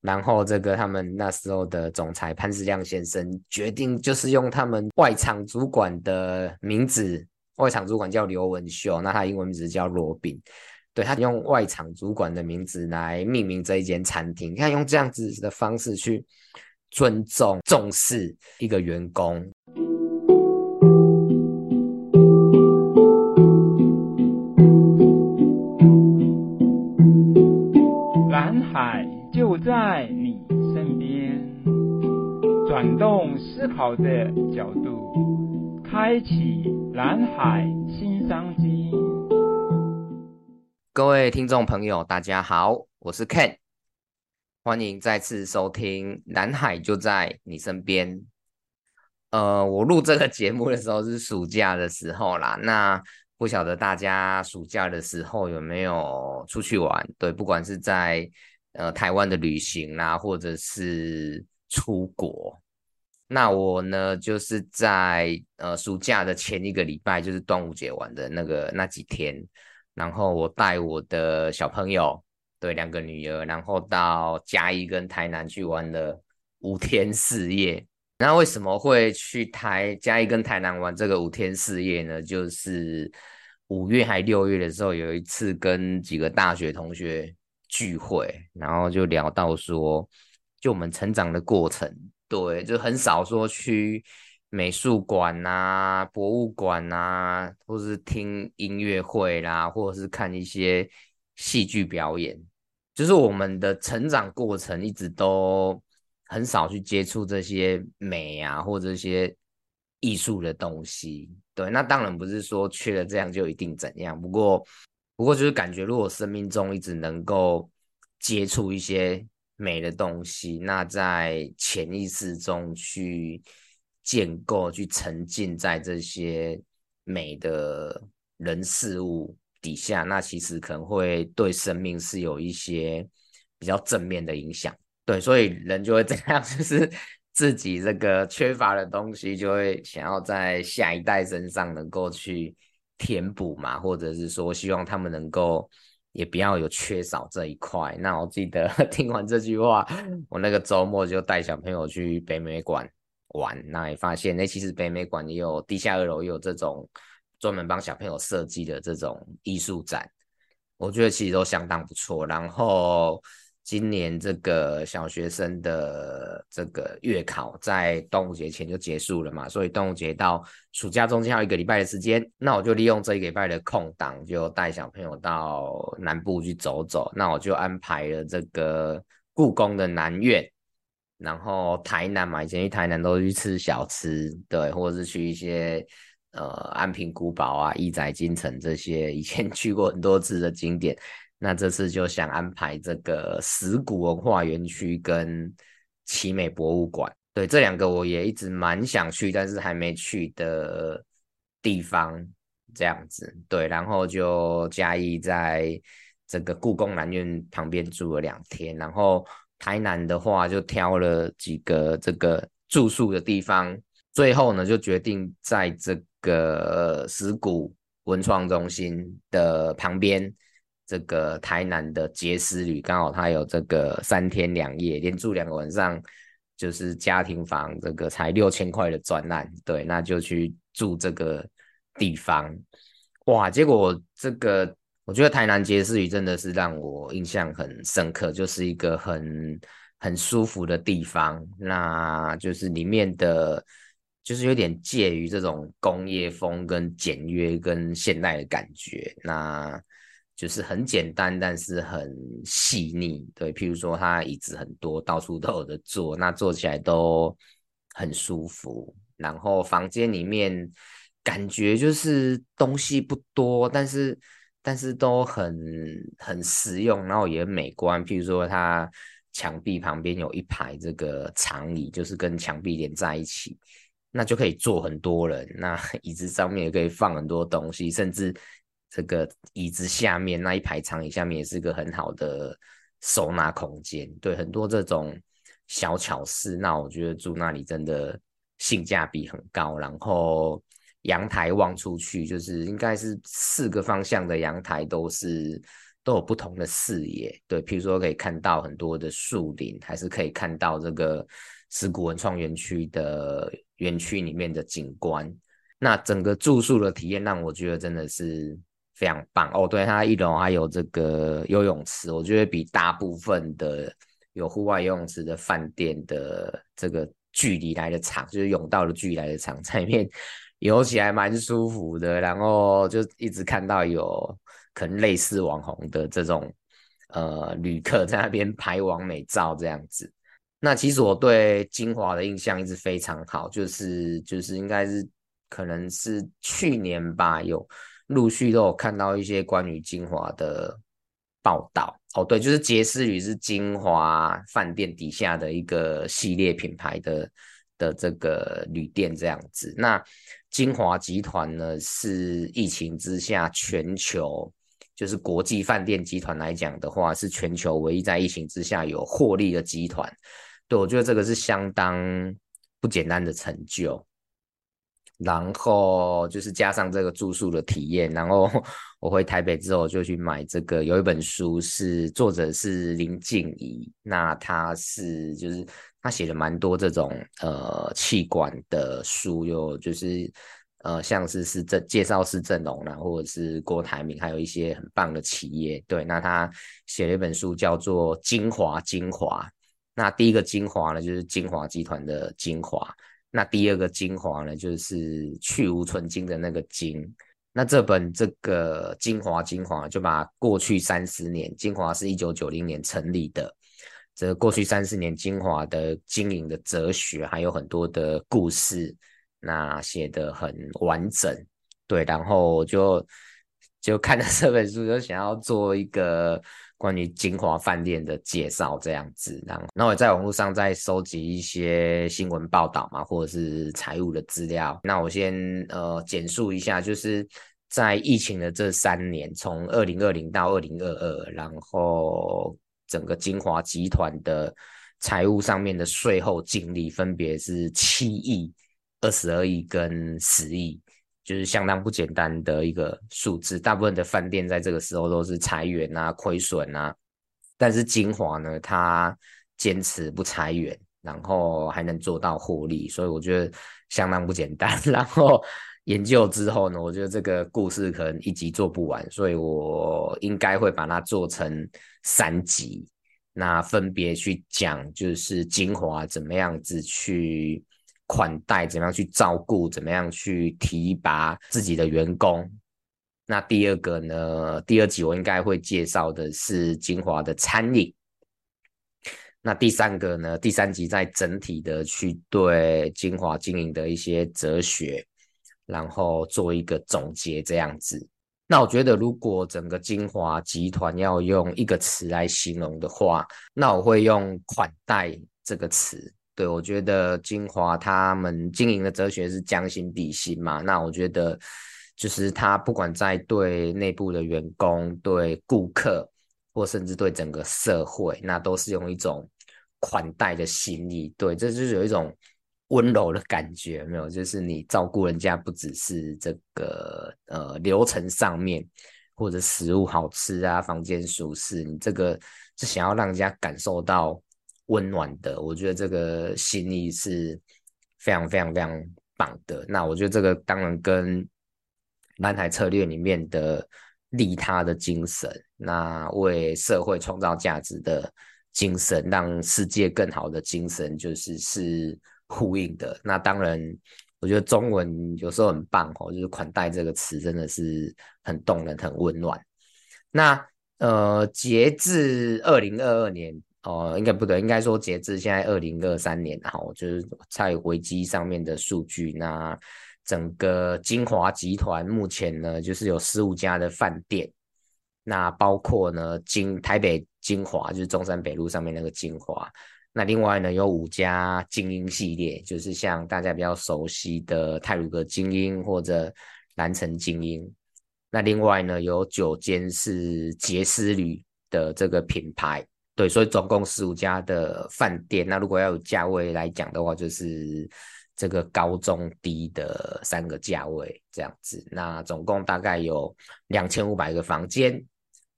然后这个他们那时候的总裁潘石亮先生决定，就是用他们外场主管的名字，外场主管叫刘文秀，那他英文名字叫罗宾，对，他用外场主管的名字来命名这一间餐厅，你看用这样子的方式去尊重重视一个员工。就在你身边，转动思考的角度，开启蓝海新商机。各位听众朋友，大家好，我是 Ken，欢迎再次收听《蓝海就在你身边》。呃，我录这个节目的时候是暑假的时候啦，那不晓得大家暑假的时候有没有出去玩？对，不管是在呃台湾的旅行啦，或者是出国。那我呢，就是在呃暑假的前一个礼拜，就是端午节玩的那个那几天，然后我带我的小朋友，对，两个女儿，然后到嘉义跟台南去玩了五天四夜。那为什么会去台嘉义跟台南玩这个五天四夜呢？就是五月还六月的时候，有一次跟几个大学同学聚会，然后就聊到说，就我们成长的过程，对，就很少说去美术馆啊、博物馆啊，或是听音乐会啦，或者是看一些戏剧表演，就是我们的成长过程一直都。很少去接触这些美啊，或这些艺术的东西。对，那当然不是说缺了这样就一定怎样。不过，不过就是感觉，如果生命中一直能够接触一些美的东西，那在潜意识中去建构、去沉浸在这些美的人事物底下，那其实可能会对生命是有一些比较正面的影响。对，所以人就会这样，就是自己这个缺乏的东西，就会想要在下一代身上能够去填补嘛，或者是说希望他们能够也不要有缺少这一块。那我记得 听完这句话，我那个周末就带小朋友去北美馆玩，那也发现，那其实北美馆也有地下二楼也有这种专门帮小朋友设计的这种艺术展，我觉得其实都相当不错。然后。今年这个小学生的这个月考在端午节前就结束了嘛，所以端午节到暑假中间还有一个礼拜的时间，那我就利用这一个礼拜的空档，就带小朋友到南部去走走。那我就安排了这个故宫的南院，然后台南嘛，以前去台南都去吃小吃，对，或者是去一些呃安平古堡啊、亿载金城这些以前去过很多次的景点。那这次就想安排这个石鼓文化园区跟奇美博物馆，对，这两个我也一直蛮想去，但是还没去的地方，这样子，对，然后就嘉义在这个故宫南院旁边住了两天，然后台南的话就挑了几个这个住宿的地方，最后呢就决定在这个石鼓文创中心的旁边。这个台南的杰斯旅刚好他有这个三天两夜连住两个晚上，就是家庭房，这个才六千块的专案，对，那就去住这个地方，哇！结果这个我觉得台南杰斯旅真的是让我印象很深刻，就是一个很很舒服的地方，那就是里面的，就是有点介于这种工业风跟简约跟现代的感觉，那。就是很简单，但是很细腻。对，譬如说，它椅子很多，到处都有的坐，那坐起来都很舒服。然后房间里面感觉就是东西不多，但是但是都很很实用，然后也很美观。譬如说，它墙壁旁边有一排这个长椅，就是跟墙壁连在一起，那就可以坐很多人。那 椅子上面也可以放很多东西，甚至。这个椅子下面那一排长椅下面也是个很好的收纳空间，对，很多这种小巧思，那我觉得住那里真的性价比很高。然后阳台望出去，就是应该是四个方向的阳台都是都有不同的视野。对，譬如说可以看到很多的树林，还是可以看到这个石鼓文创园区的园区里面的景观。那整个住宿的体验让我觉得真的是非常棒哦。对，它一楼还有这个游泳池，我觉得比大部分的有户外游泳池的饭店的这个距离来的长，就是泳道的距离来的长，在里面游起来蛮舒服的。然后就一直看到有可能类似网红的这种呃旅客在那边拍网美照这样子。那其实我对金华的印象一直非常好，就是就是应该是。可能是去年吧，有陆续都有看到一些关于金华的报道。哦，对，就是杰斯旅是金华饭店底下的一个系列品牌的的这个旅店这样子。那金华集团呢，是疫情之下全球就是国际饭店集团来讲的话，是全球唯一在疫情之下有获利的集团。对，我觉得这个是相当不简单的成就。然后就是加上这个住宿的体验，然后 我回台北之后就去买这个，有一本书是作者是林静怡，那他是就是他写了蛮多这种呃企管的书，有就是呃像是是这介绍施正荣啦，或者是郭台铭，还有一些很棒的企业。对，那他写了一本书叫做《精华精华》，那第一个精华呢就是精华集团的精华。那第二个精华呢，就是去芜存菁的那个菁。那这本这个精华精华，就把过去三十年，精华是一九九零年成立的，这过去三十年精华的经营的哲学，还有很多的故事，那写得很完整。对，然后就就看了这本书，就想要做一个。关于金华饭店的介绍这样子，然后，那我在网络上再收集一些新闻报道嘛，或者是财务的资料。那我先呃简述一下，就是在疫情的这三年，从二零二零到二零二二，然后整个金华集团的财务上面的税后净利分别是七亿、二十二亿跟十亿。就是相当不简单的一个数字，大部分的饭店在这个时候都是裁员啊、亏损啊，但是晶华呢，它坚持不裁员，然后还能做到获利，所以我觉得相当不简单。然后研究之后呢，我觉得这个故事可能一集做不完，所以我应该会把它做成三集，那分别去讲，就是晶华怎么样子去。款待怎么样去照顾，怎么样去提拔自己的员工。那第二个呢？第二集我应该会介绍的是晶华的餐饮。那第三个呢？第三集再整体的去对晶华经营的一些哲学，然后做一个总结这样子。那我觉得，如果整个晶华集团要用一个词来形容的话，那我会用款待这个词。对，我觉得晶华他们经营的哲学是将心比心嘛。那我觉得，就是他不管在对内部的员工、对顾客，或甚至对整个社会，那都是用一种款待的心意。对，这就是有一种温柔的感觉，没有？就是你照顾人家，不只是这个呃流程上面，或者食物好吃啊，房间舒适，你这个是想要让人家感受到。温暖的，我觉得这个心意是非常非常非常棒的。那我觉得这个当然跟蓝海策略里面的利他的精神，那为社会创造价值的精神，让世界更好的精神，就是是呼应的。那当然，我觉得中文有时候很棒哦，就是款待这个词真的是很动人、很温暖。那呃，截至二零二二年。哦，应该不对，应该说截至现在二零二三年，哈，就是在维基上面的数据，那整个晶华集团目前呢，就是有十五家的饭店，那包括呢晶台北晶华，就是中山北路上面那个晶华，那另外呢有五家精英系列，就是像大家比较熟悉的泰鲁阁精英或者兰城精英，那另外呢有九间是杰斯旅的这个品牌。对，所以总共十五家的饭店。那如果要有价位来讲的话，就是这个高中低的三个价位这样子。那总共大概有两千五百个房间，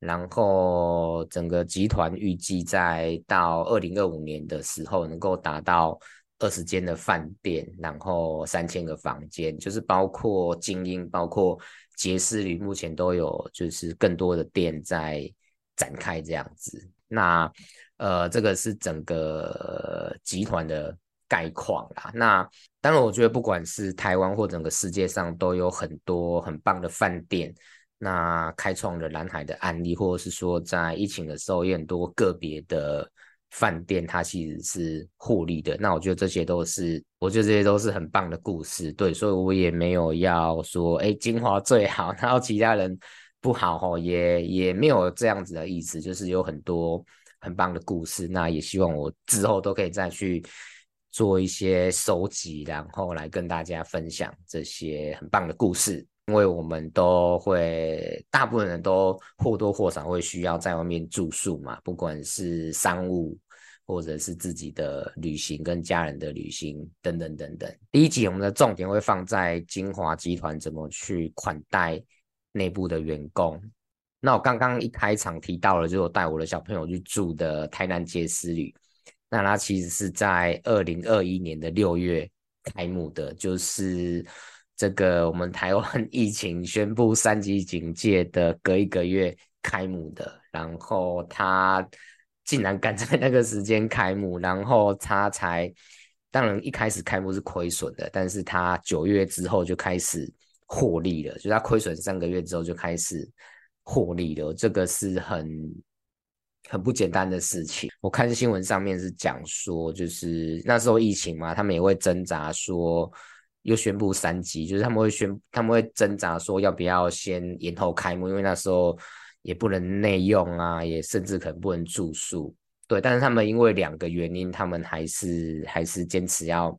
然后整个集团预计在到二零二五年的时候，能够达到二十间的饭店，然后三千个房间，就是包括精英，包括杰斯旅，目前都有就是更多的店在展开这样子。那呃，这个是整个集团的概况啦。那当然，我觉得不管是台湾或整个世界上，都有很多很棒的饭店。那开创了蓝海的案例，或者是说在疫情的时候，也很多个别的饭店，它其实是获利的。那我觉得这些都是，我觉得这些都是很棒的故事。对，所以我也没有要说，哎，金华最好，然后其他人不好吼，也也没有这样子的意思，就是有很多很棒的故事。那也希望我之后都可以再去做一些收集，然后来跟大家分享这些很棒的故事。因为我们都会，大部分人都或多或少会需要在外面住宿嘛，不管是商务或者是自己的旅行跟家人的旅行等等等等。第一集我们的重点会放在金华集团怎么去款待内部的员工。那我刚刚一开场提到了，就是我带我的小朋友去住的台南杰斯旅，那它其实是在二零二一年的六月开幕的，就是。这个我们台湾 疫情宣布三级警戒的隔一个月开幕的，然后他竟然赶在那个时间开幕，然后他才当然一开始开幕是亏损的，但是他九月之后就开始获利了，就他亏损三个月之后就开始获利了，这个是很很不简单的事情。我看新闻上面是讲说，就是那时候疫情嘛，他们也会挣扎说。又宣布三级，就是他们会宣，他们会挣扎说要不要先延后开幕，因为那时候也不能内用啊，也甚至可能不能住宿，对。但是他们因为两个原因，他们还是还是坚持要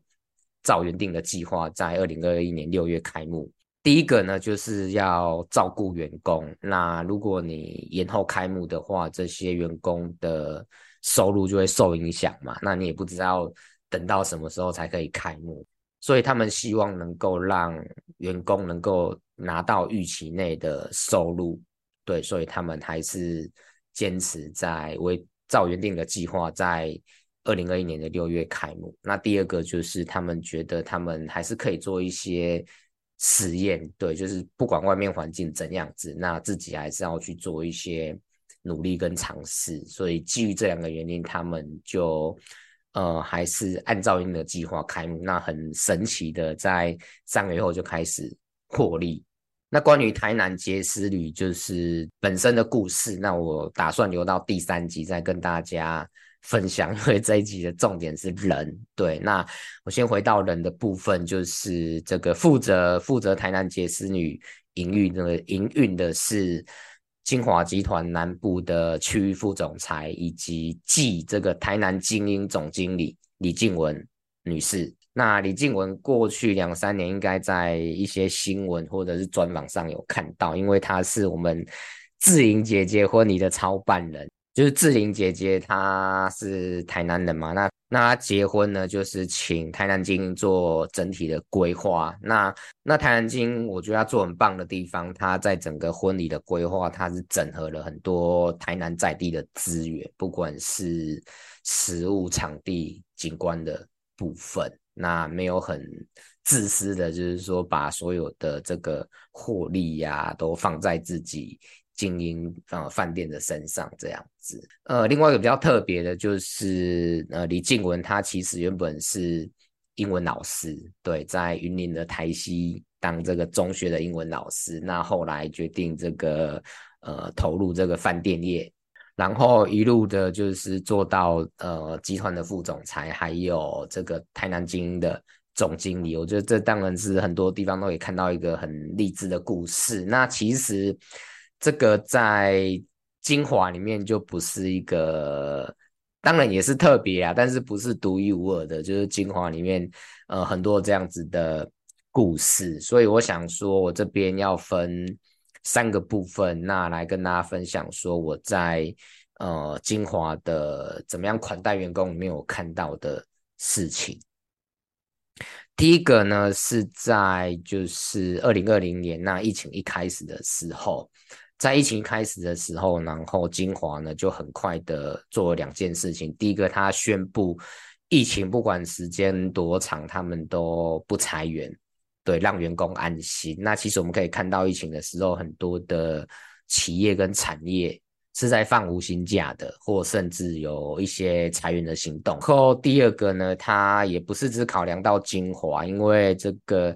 照原定的计划，在二零二一年六月开幕。第一个呢，就是要照顾员工。那如果你延后开幕的话，这些员工的收入就会受影响嘛。那你也不知道等到什么时候才可以开幕。所以他们希望能够让员工能够拿到预期内的收入，对，所以他们还是坚持在为照原定的计划，在二零二一年的六月开幕。那第二个就是他们觉得他们还是可以做一些实验，对，就是不管外面环境怎样子，那自己还是要去做一些努力跟尝试。所以基于这两个原因，他们就。呃，还是按照你的计划开幕，那很神奇的，在三个月后就开始获利。那关于台南杰斯旅就是本身的故事，那我打算留到第三集再跟大家分享，因为这一集的重点是人。对，那我先回到人的部分，就是这个负责负责台南杰斯女营运的营运的是。金华集团南部的区域副总裁，以及继这个台南精英总经理李静雯女士。那李静雯过去两三年应该在一些新闻或者是专访上有看到，因为她是我们志玲姐姐婚礼的操办人。就是志玲姐姐，她是台南人嘛，那那她结婚呢，就是请台南晶英做整体的规划。那那台南晶英，我觉得她做很棒的地方，她在整个婚礼的规划，她是整合了很多台南在地的资源，不管是食物、场地、景观的部分，那没有很自私的，就是说把所有的这个获利呀、都放在自己。经营呃饭店的身上这样子，呃，另外一个比较特别的就是，呃，李静文他其实原本是英文老师，对，在云林的台西当这个中学的英文老师，那后来决定这个呃投入这个饭店业，然后一路的就是做到呃集团的副总裁，还有这个台南精英的总经理，我觉得这当然是很多地方都可以看到一个很励志的故事。那其实。这个在晶华里面就不是一个，当然也是特别啊，但是不是独一无二的，就是晶华里面呃很多这样子的故事，所以我想说，我这边要分三个部分，那来跟大家分享说我在呃晶华的怎么样款待员工里面有看到的事情。第一个呢是在就是二零二零年那疫情一开始的时候。在疫情开始的时候，然后精华呢就很快的做了两件事情。第一个，他宣布疫情不管时间多长，他们都不裁员，对，让员工安心。那其实我们可以看到，疫情的时候，很多的企业跟产业是在放无薪假的，或甚至有一些裁员的行动。后第二个呢，他也不是只考量到精华，因为这个。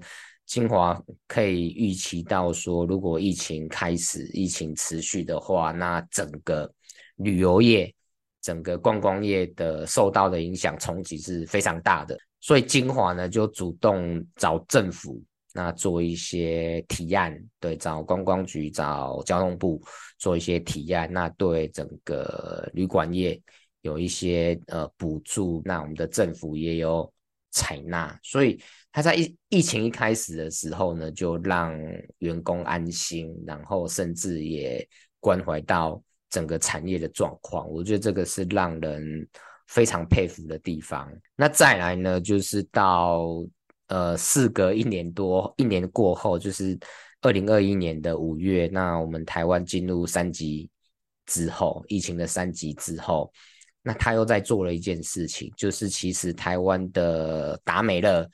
精华可以预期到说，如果疫情开始、疫情持续的话，那整个旅游业、整个观光业的受到的影响冲击是非常大的。所以精华呢就主动找政府，那做一些提案，对，找观光局、找交通部做一些提案，那对整个旅馆业有一些呃补助，那我们的政府也有采纳，所以。他在疫疫情一开始的时候呢，就让员工安心，然后甚至也关怀到整个产业的状况。我觉得这个是让人非常佩服的地方。那再来呢，就是到呃，事隔一年多，一年过后，就是二零二一年的五月，那我们台湾进入三级之后，疫情的三级之后，那他又在做了一件事情，就是其实台湾的达美乐。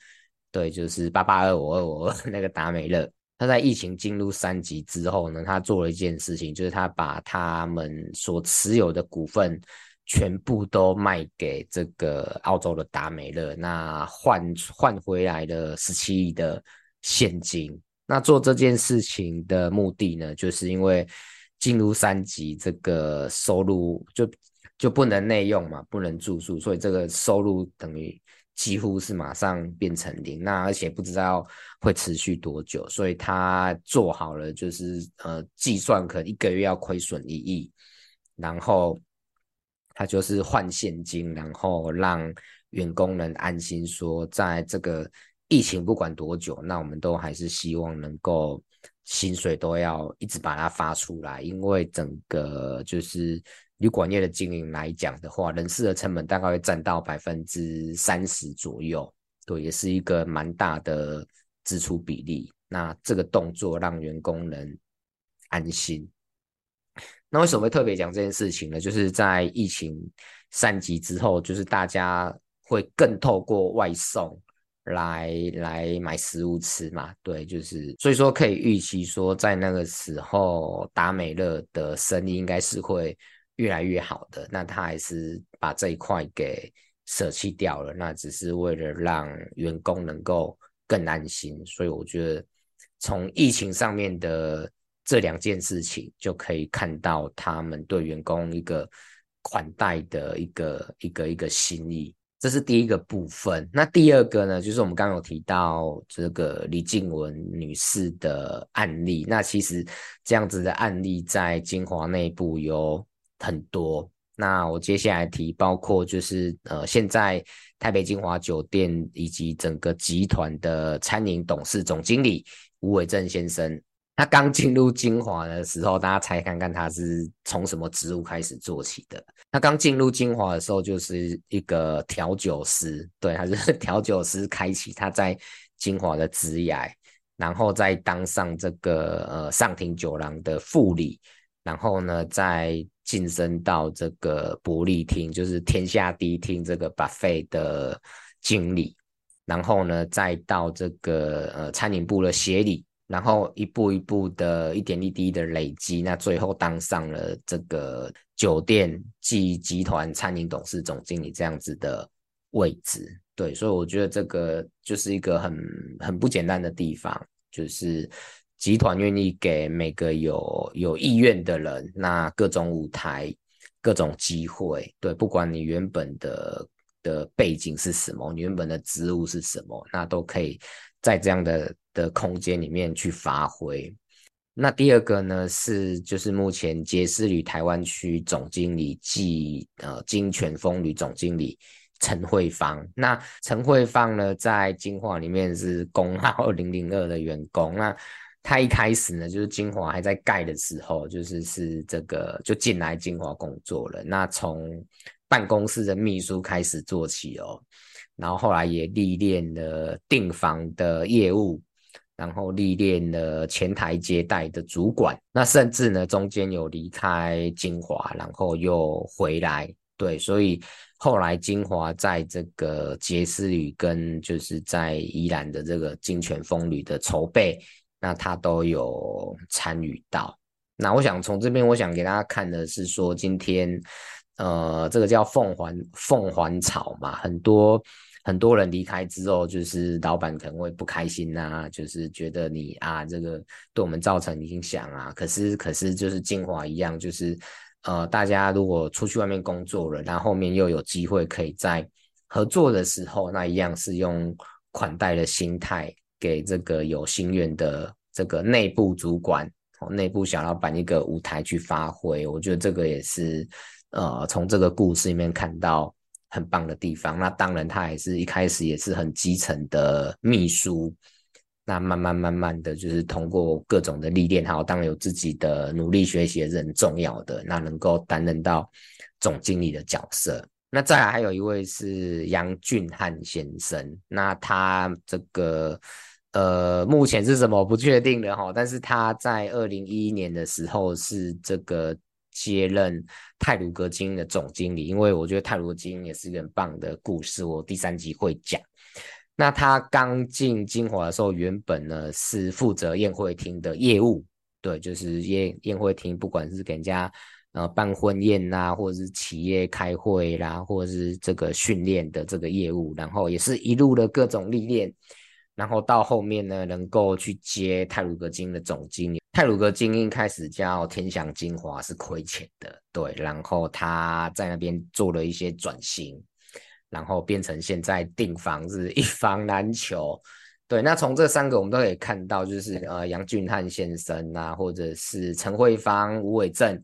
对，就是八八二五二五二那个达美乐，他在疫情进入三级之后呢，他做了一件事情，就是他把他们所持有的股份全部都卖给这个澳洲的达美乐，那换换回来了十七亿的现金。那做这件事情的目的呢，就是因为进入三级，这个收入就就不能内用嘛，不能住宿，所以这个收入等于。几乎是马上变成零，那而且不知道会持续多久，所以他做好了就是呃计算，可能一个月要亏损一亿，然后他就是换现金，然后让员工能安心说，在这个疫情不管多久，那我们都还是希望能够薪水都要一直把它发出来，因为整个就是。旅馆业的经营来讲的话，人事的成本大概会占到百分之三十左右，对，也是一个蛮大的支出比例。那这个动作让员工能安心。那为什么会特别讲这件事情呢？就是在疫情三级之后，就是大家会更透过外送来来买食物吃嘛，对，就是所以说可以预期说，在那个时候达美乐的生意应该是会。越来越好的，那他还是把这一块给舍弃掉了，那只是为了让员工能够更安心。所以我觉得从疫情上面的这两件事情，就可以看到他们对员工一个款待的一个一个一个心意。这是第一个部分。那第二个呢，就是我们刚刚有提到这个李静雯女士的案例。那其实这样子的案例在精华内部有。很多，那我接下来提，包括就是呃，现在台北晶华酒店以及整个集团的餐饮董事总经理吴伟正先生，他刚进入晶华的时候，大家猜看看他是从什么职务开始做起的？他刚进入晶华的时候就是一个调酒师，对，他是 调酒师开启他在晶华的职涯，然后再当上这个呃上庭酒廊的副理，然后呢在晋升到这个伯利厅，就是天下第一厅这个 buffet 的经理，然后呢，再到这个呃餐饮部的协理，然后一步一步的一点一滴的累积，那最后当上了这个酒店暨集团餐饮董事总经理这样子的位置。对，所以我觉得这个就是一个很很不简单的地方，就是。集团愿意给每个有有意愿的人，那各种舞台、各种机会，对，不管你原本的的背景是什么，你原本的职务是什么，那都可以在这样的的空间里面去发挥。那第二个呢，是就是目前杰斯旅台湾区总经理暨呃金泉风旅总经理陈慧芳。那陈慧芳呢，在精华里面是工号 零零二的员工，那。他一开始呢，就是精华还在盖的时候，就是是这个就进来精华工作了。那从办公室的秘书开始做起哦，然后后来也历练了订房的业务，然后历练了前台接待的主管，那甚至呢中间有离开金华，然后又回来，对，所以后来金华在这个杰斯旅跟就是在宜兰的这个金泉风旅的筹备，那他都有参与到。那我想从这边，我想给大家看的是说，今天，呃，这个叫凤还凤还草嘛，很多很多人离开之后，就是老板可能会不开心呐、啊，就是觉得你啊，这个对我们造成影响啊。可是可是就是金华一样，就是呃，大家如果出去外面工作了，然后后面又有机会可以在合作的时候，那一样是用款待的心态给这个有心愿的这个内部主管。内部小老板一个舞台去发挥，我觉得这个也是，呃，从这个故事里面看到很棒的地方。那当然，他也是一开始也是很基层的秘书，那慢慢慢慢的就是通过各种的历练，还有当然有自己的努力学习也是很重要的。那能够担任到总经理的角色，那再来还有一位是杨俊汉先生，那他这个。呃，目前是什么不确定的哈，但是他在二零一一年的时候是这个接任泰鲁阁晶英的总经理，因为我觉得泰鲁阁晶英也是一个很棒的故事，我第三集会讲。那他刚进金华的时候，原本呢是负责宴会厅的业务，对，就是宴宴会厅，不管是给人家呃办婚宴呐、或者是企业开会啦，或者是这个训练的这个业务，然后也是一路的各种历练。然后到后面呢，能够去接泰鲁格金的总经理。泰鲁阁晶英开始叫天祥金华是亏钱的，对。然后他在那边做了一些转型，然后变成现在订房是一房难求，对。那从这三个我们都可以看到，就是呃杨俊汉先生啊，或者是陈慧芳、吴伟正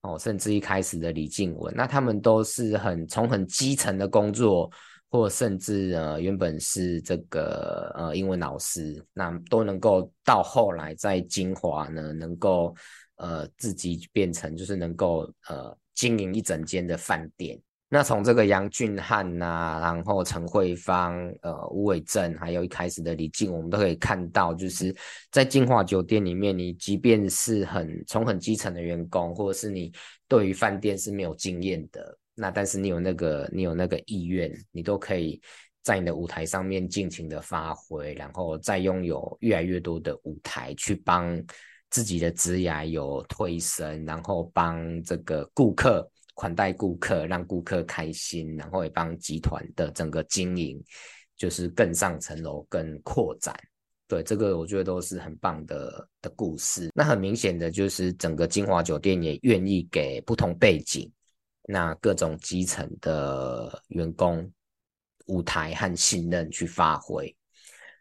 哦，甚至一开始的李静文，那他们都是很从很基层的工作。或甚至呃原本是这个呃英文老师，那都能够到后来在金华呢，能够呃自己变成就是能够呃经营一整间的饭店。那从这个杨俊汉呐、然后陈慧芳、呃吴伟正，还有一开始的李静，我们都可以看到，就是在金华酒店里面，你即便是很从很基层的员工，或者是你对于饭店是没有经验的。那但是你有那个你有那个意愿，你都可以在你的舞台上面尽情的发挥，然后再拥有越来越多的舞台去帮自己的职涯有推升，然后帮这个顾客款待顾客，让顾客开心，然后也帮集团的整个经营就是更上层楼、更扩展。对，这个我觉得都是很棒的的故事。那很明显的就是整个金华酒店也愿意给不同背景。那各种基层的员工舞台和信任去发挥，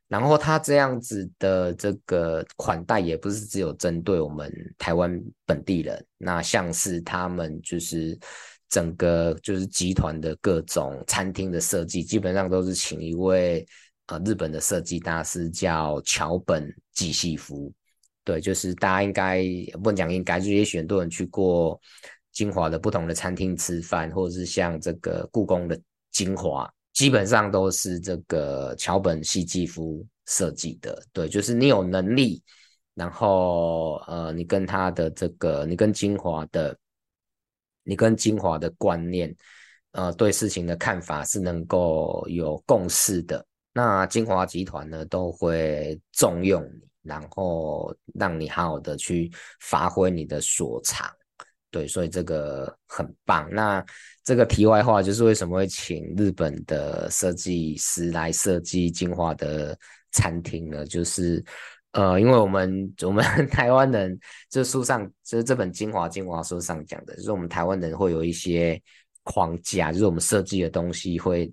然后他这样子的这个款待也不是只有针对我们台湾本地人，那像是他们就是整个就是集团的各种餐厅的设计，基本上都是请一位呃日本的设计大师叫桥本纪系夫，对，就是大家应该不能讲应该，就是也许很多人去过。金华的不同的餐厅吃饭，或者是像这个故宫的精华，基本上都是这个桥本纪夫设计的。对，就是你有能力，然后呃，你跟他的这个，你跟金华的，你跟金华的观念，呃，对事情的看法是能够有共识的。那金华集团呢，都会重用你，然后让你好好的去发挥你的所长。对，所以这个很棒。那这个题外话就是为什么会请日本的设计师来设计金华的餐厅呢？就是呃，因为我们我们 台湾人，这书上就是这本《金华精华》书上讲的，就是我们台湾人会有一些框架，就是我们设计的东西会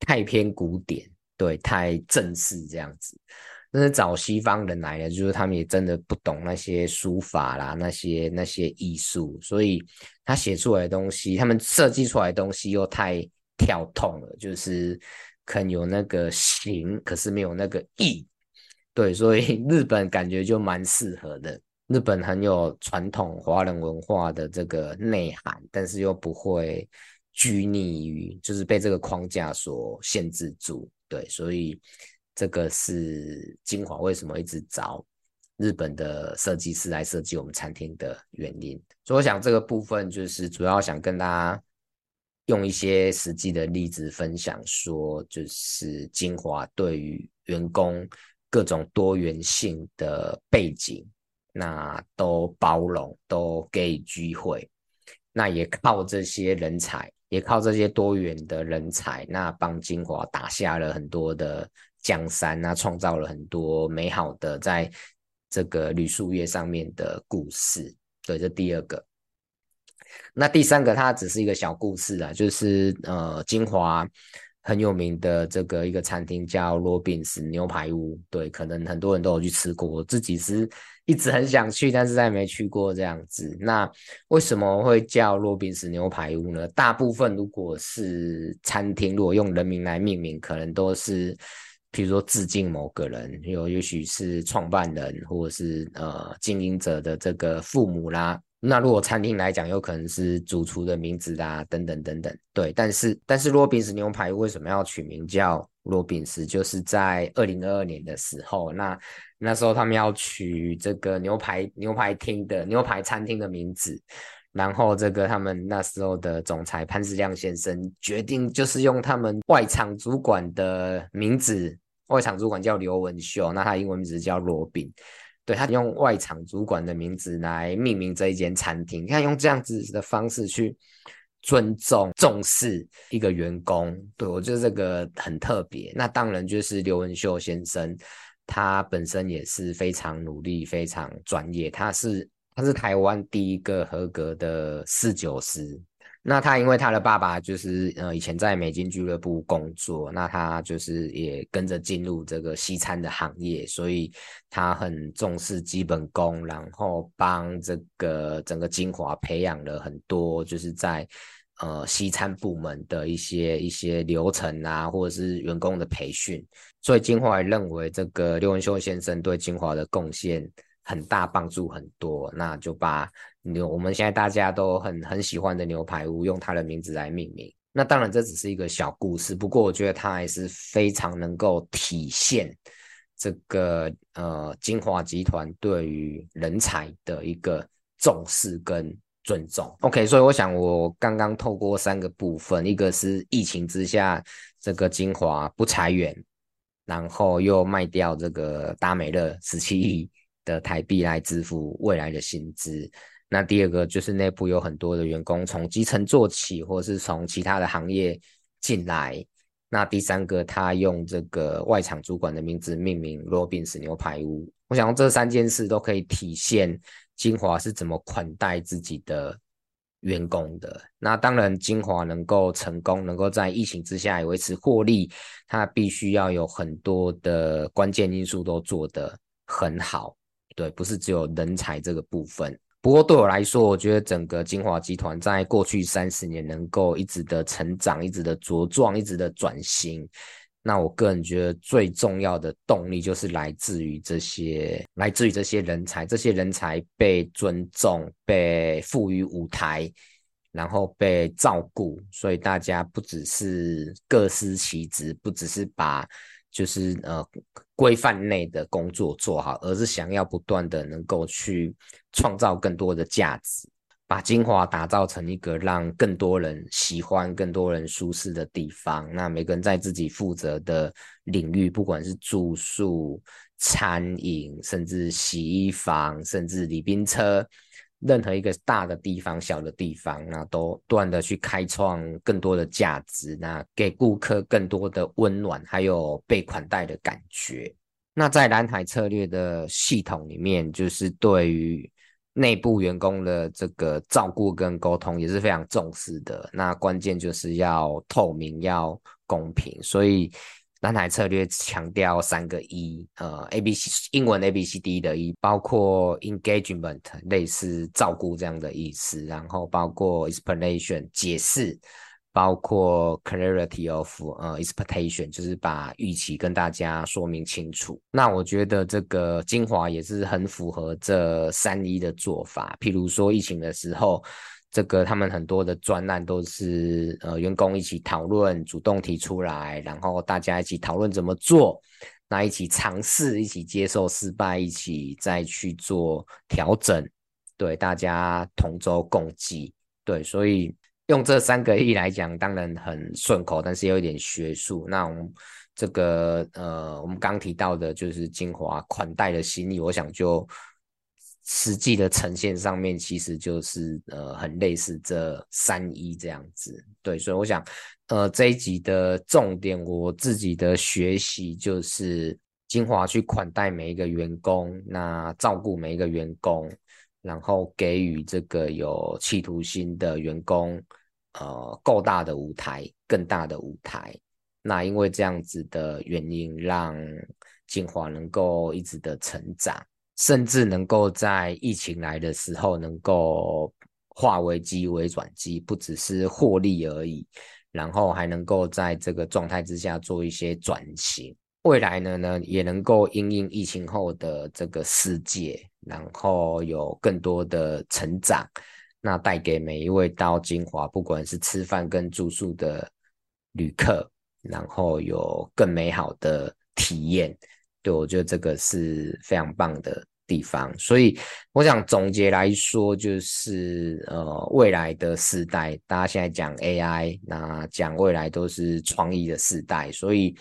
太偏古典，对，太正式这样子。但是找西方人来的，就是他们也真的不懂那些书法啦，那些那些艺术，所以他写出来的东西，他们设计出来的东西又太跳痛了，就是可能有那个形，可是没有那个意。对，所以 日本感觉就蛮适合的。日本很有传统华人文化的这个内涵，但是又不会拘泥于，就是被这个框架所限制住。对，所以。这个是晶华为什么一直找日本的设计师来设计我们餐厅的原因。所以我想这个部分就是主要想跟大家用一些实际的例子分享，说就是晶华对于员工各种多元性的背景，那都包容，都给予机会。那也靠这些人才，也靠这些多元的人才，那帮晶华打下了很多的江山，那创造了很多美好的在这个旅宿业上面的故事。对，这第二个。那第三个，它只是一个小故事啊，就是呃，金华很有名的这个一个餐厅叫罗宾斯牛排屋。对，可能很多人都有去吃过，我自己是。一直很想去，但是再没去过这样子。那为什么会叫罗宾斯牛排屋呢？大部分如果是餐厅，如果用人名来命名，可能都是，比如说致敬某个人，有也许是创办人，或者是呃经营者的这个父母啦。那如果餐厅来讲，有可能是主厨的名字啦，等等等等。对，但是但是罗宾斯牛排为什么要取名叫罗宾斯？就是在二零二二年的时候，那。那时候他们要取这个牛排牛排厅的牛排餐厅的名字，然后这个他们那时候的总裁潘世亮先生决定就是用他们外场主管的名字，外场主管叫刘文秀，那他英文名字叫罗宾，对，他用外场主管的名字来命名这一间餐厅，你看用这样子的方式去尊重重视一个员工，对，我觉得这个很特别。那当然就是刘文秀先生。他本身也是非常努力、非常专业。他是他是台湾第一个合格的侍酒师。那他因为他的爸爸就是呃以前在美金俱乐部工作，那他就是也跟着进入这个西餐的行业，所以他很重视基本功，然后帮这个整个金华培养了很多就是在。呃，西餐部门的一些一些流程啊，或者是员工的培训，所以金华认为这个刘文秀先生对金华的贡献很大，帮助很多，那就把牛我们现在大家都很很喜欢的牛排屋用他的名字来命名。那当然这只是一个小故事，不过我觉得他还是非常能够体现这个呃晶华集团对于人才的一个重视跟。尊重，OK，所以我想我刚刚透过三个部分，一个是疫情之下这个晶华不裁员，然后又卖掉这个达美乐十七亿的台币来支付未来的薪资。那第二个就是内部有很多的员工从基层做起，或是从其他的行业进来。那第三个，他用这个外场主管的名字命名罗宾斯牛排屋。我想这三件事都可以体现。金华是怎么款待自己的员工的？那当然，金华能够成功，能够在疫情之下维持获利，它必须要有很多的关键因素都做得很好。对，不是只有人才这个部分。不过对我来说，我觉得整个精华集团在过去三十年能够一直的成长，一直的茁壮，一直的转型。那我个人觉得最重要的动力就是来自于这些，来自于这些人才，这些人才被尊重、被赋予舞台，然后被照顾，所以大家不只是各司其职，不只是把就是呃规范内的工作做好，而是想要不断的能够去创造更多的价值。把晶华打造成一个让更多人喜欢、更多人舒适的地方。那每个人在自己负责的领域，不管是住宿、餐饮，甚至洗衣房，甚至礼宾车，任何一个大的地方、小的地方，那都不断的去开创更多的价值，那给顾客更多的温暖，还有被款待的感觉。那在蓝海策略的系统里面，就是对于内部员工的这个照顾跟沟通也是非常重视的。那关键就是要透明，要公平。所以蓝海策略强调三个 E，呃，A B C 英文 A B C D 的 E，包括 engagement 类似照顾这样的意思，然后包括 explanation 解释。包括 clarity of 呃 expectation，就是把预期跟大家说明清楚。那我觉得这个精华也是很符合这三一的做法。譬如说疫情的时候，这个他们很多的专案都是呃员工一起讨论，主动提出来，然后大家一起讨论怎么做。那一起尝试，一起接受失败，一起再去做调整，对，大家同舟共济，对，所以用这三个亿来讲，当然很顺口，但是有一点学术。那我们这个呃，我们刚提到的就是精华款待的心意，我想就实际的呈现上面，其实就是呃，很类似这三一这样子，对，所以我想。呃，这一集的重点，我自己的学习就是晶华去款待每一个员工，那照顾每一个员工，然后给予这个有企图心的员工，呃，够大的舞台，更大的舞台。那因为这样子的原因，让晶华能够一直的成长，甚至能够在疫情来的时候，能够化危机为转机，不只是获利而已。然后还能够在这个状态之下做一些转型，未来呢呢也能够因应疫情后的这个世界，然后有更多的成长，那带给每一位到金华不管是吃饭跟住宿的旅客，然后有更美好的体验，对，我觉得这个是非常棒的。地方，所以我想总结来说，就是呃，未来的世代，大家现在讲 AI，那讲未来都是创意的世代，所以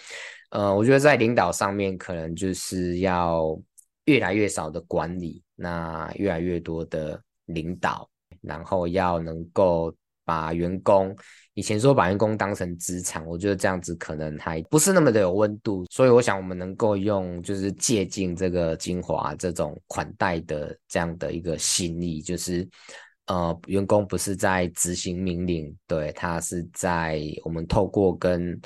呃，我觉得在领导上面，可能就是要越来越少的管理，那越来越多的领导，然后要能够把员工。以前说把员工当成资产，我觉得这样子可能还不是那么的有温度，所以我想我们能够用就是借鉴这个精华这种款待的这样的一个心意，就是呃员工不是在执行命令，对，他是在我们透过跟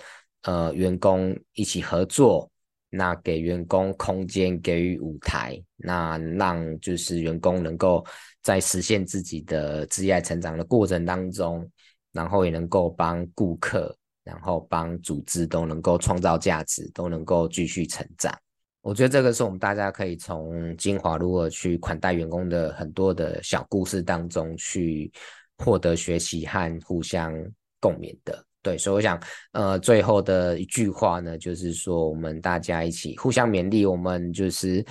呃员工一起合作，那给员工空间，给予舞台，那让就是员工能够在实现自己的职业成长的过程当中。然后也能够帮顾客，然后帮组织都能够创造价值，都能够继续成长。我觉得这个是我们大家可以从晶华如何去款待员工的很多的小故事当中去获得学习和互相共勉的。对，所以我想，呃，最后的一句话呢，就是说我们大家一起互相勉励，我们就是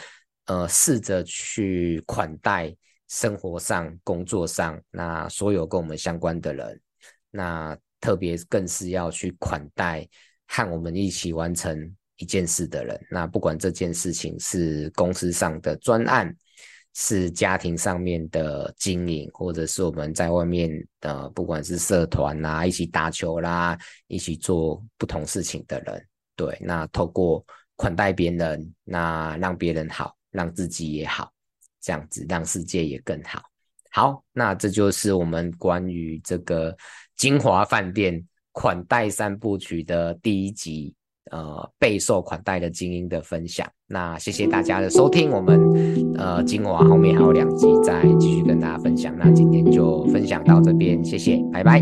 呃试着去款待生活上、工作上那所有跟我们相关的人。那特别更是要去款待和我们一起完成一件事的人。那不管这件事情是公司上的专案，是家庭上面的经营，或者是我们在外面的，不管是社团啦，一起打球啦，一起做不同事情的人。对，那透过款待别人，那让别人好，让自己也好，这样子让世界也更好。好，那这就是我们关于这个。精华饭店款待三部曲的第一集，呃，备受款待的精英的分享。那谢谢大家的收听，我们呃精华后面还有两集再继续跟大家分享。那今天就分享到这边，谢谢，拜拜。